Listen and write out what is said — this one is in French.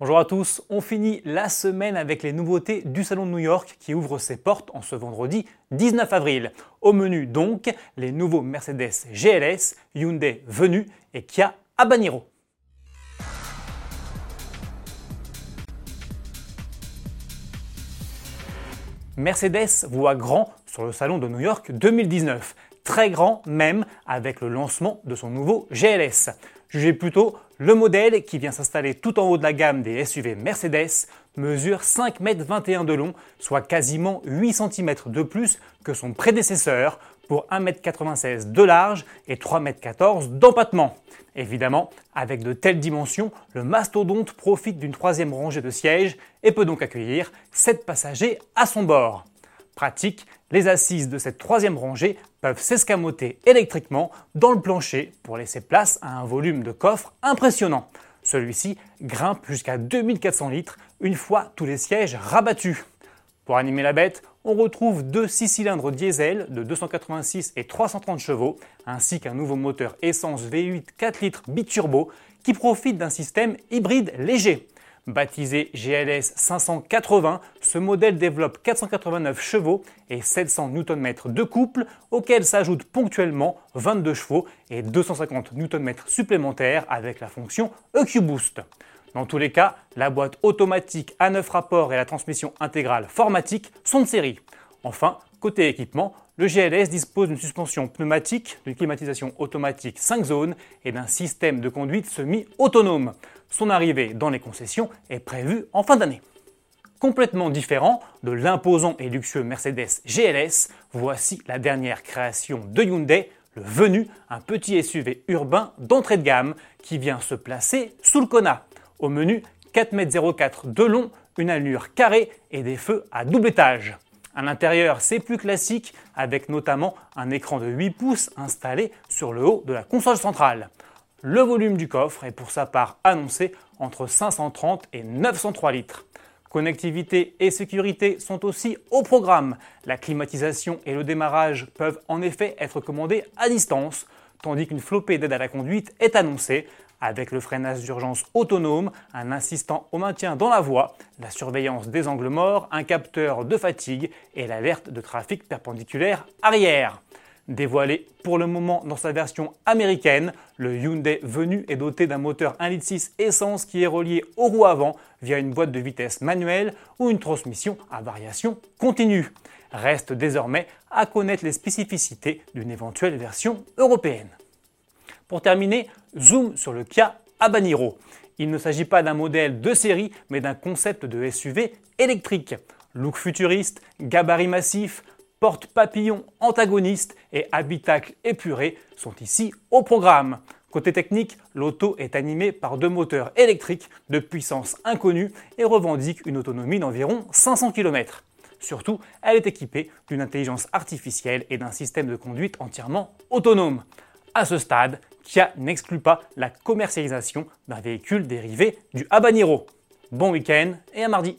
Bonjour à tous, on finit la semaine avec les nouveautés du Salon de New York qui ouvre ses portes en ce vendredi 19 avril. Au menu donc, les nouveaux Mercedes GLS, Hyundai Venue et Kia Habanero. Mercedes voit grand sur le Salon de New York 2019 très grand même avec le lancement de son nouveau GLS. Jugez plutôt le modèle qui vient s'installer tout en haut de la gamme des SUV Mercedes mesure 5,21 m de long, soit quasiment 8 cm de plus que son prédécesseur pour 1,96 m de large et 3,14 m d'empattement. Évidemment, avec de telles dimensions, le mastodonte profite d'une troisième rangée de sièges et peut donc accueillir 7 passagers à son bord. Pratique, les assises de cette troisième rangée peuvent s'escamoter électriquement dans le plancher pour laisser place à un volume de coffre impressionnant. Celui-ci grimpe jusqu'à 2400 litres une fois tous les sièges rabattus. Pour animer la bête, on retrouve deux 6 cylindres diesel de 286 et 330 chevaux, ainsi qu'un nouveau moteur essence V8 4 litres biturbo qui profite d'un système hybride léger. Baptisé GLS 580, ce modèle développe 489 chevaux et 700 Nm de couple, auxquels s'ajoutent ponctuellement 22 chevaux et 250 Nm supplémentaires avec la fonction EQ-Boost. Dans tous les cas, la boîte automatique à 9 rapports et la transmission intégrale formatique sont de série. Enfin, côté équipement, le GLS dispose d'une suspension pneumatique, d'une climatisation automatique 5 zones et d'un système de conduite semi-autonome. Son arrivée dans les concessions est prévue en fin d'année. Complètement différent de l'imposant et luxueux Mercedes GLS, voici la dernière création de Hyundai, le Venu, un petit SUV urbain d'entrée de gamme qui vient se placer sous le Kona. Au menu, 4,04 m de long, une allure carrée et des feux à double étage. À l'intérieur, c'est plus classique avec notamment un écran de 8 pouces installé sur le haut de la console centrale. Le volume du coffre est pour sa part annoncé entre 530 et 903 litres. Connectivité et sécurité sont aussi au programme. La climatisation et le démarrage peuvent en effet être commandés à distance, tandis qu'une flopée d'aide à la conduite est annoncée, avec le freinage d'urgence autonome, un assistant au maintien dans la voie, la surveillance des angles morts, un capteur de fatigue et l'alerte de trafic perpendiculaire arrière. Dévoilé pour le moment dans sa version américaine, le Hyundai Venu est doté d'un moteur 1.6 litre essence qui est relié aux roues avant via une boîte de vitesse manuelle ou une transmission à variation continue. Reste désormais à connaître les spécificités d'une éventuelle version européenne. Pour terminer, zoom sur le Kia Habanero. Il ne s'agit pas d'un modèle de série, mais d'un concept de SUV électrique. Look futuriste, gabarit massif, porte papillon antagoniste et habitacle épuré sont ici au programme. Côté technique, l'auto est animée par deux moteurs électriques de puissance inconnue et revendique une autonomie d'environ 500 km. Surtout, elle est équipée d'une intelligence artificielle et d'un système de conduite entièrement autonome. À ce stade, Kia n'exclut pas la commercialisation d'un véhicule dérivé du Habanero. Bon week-end et à mardi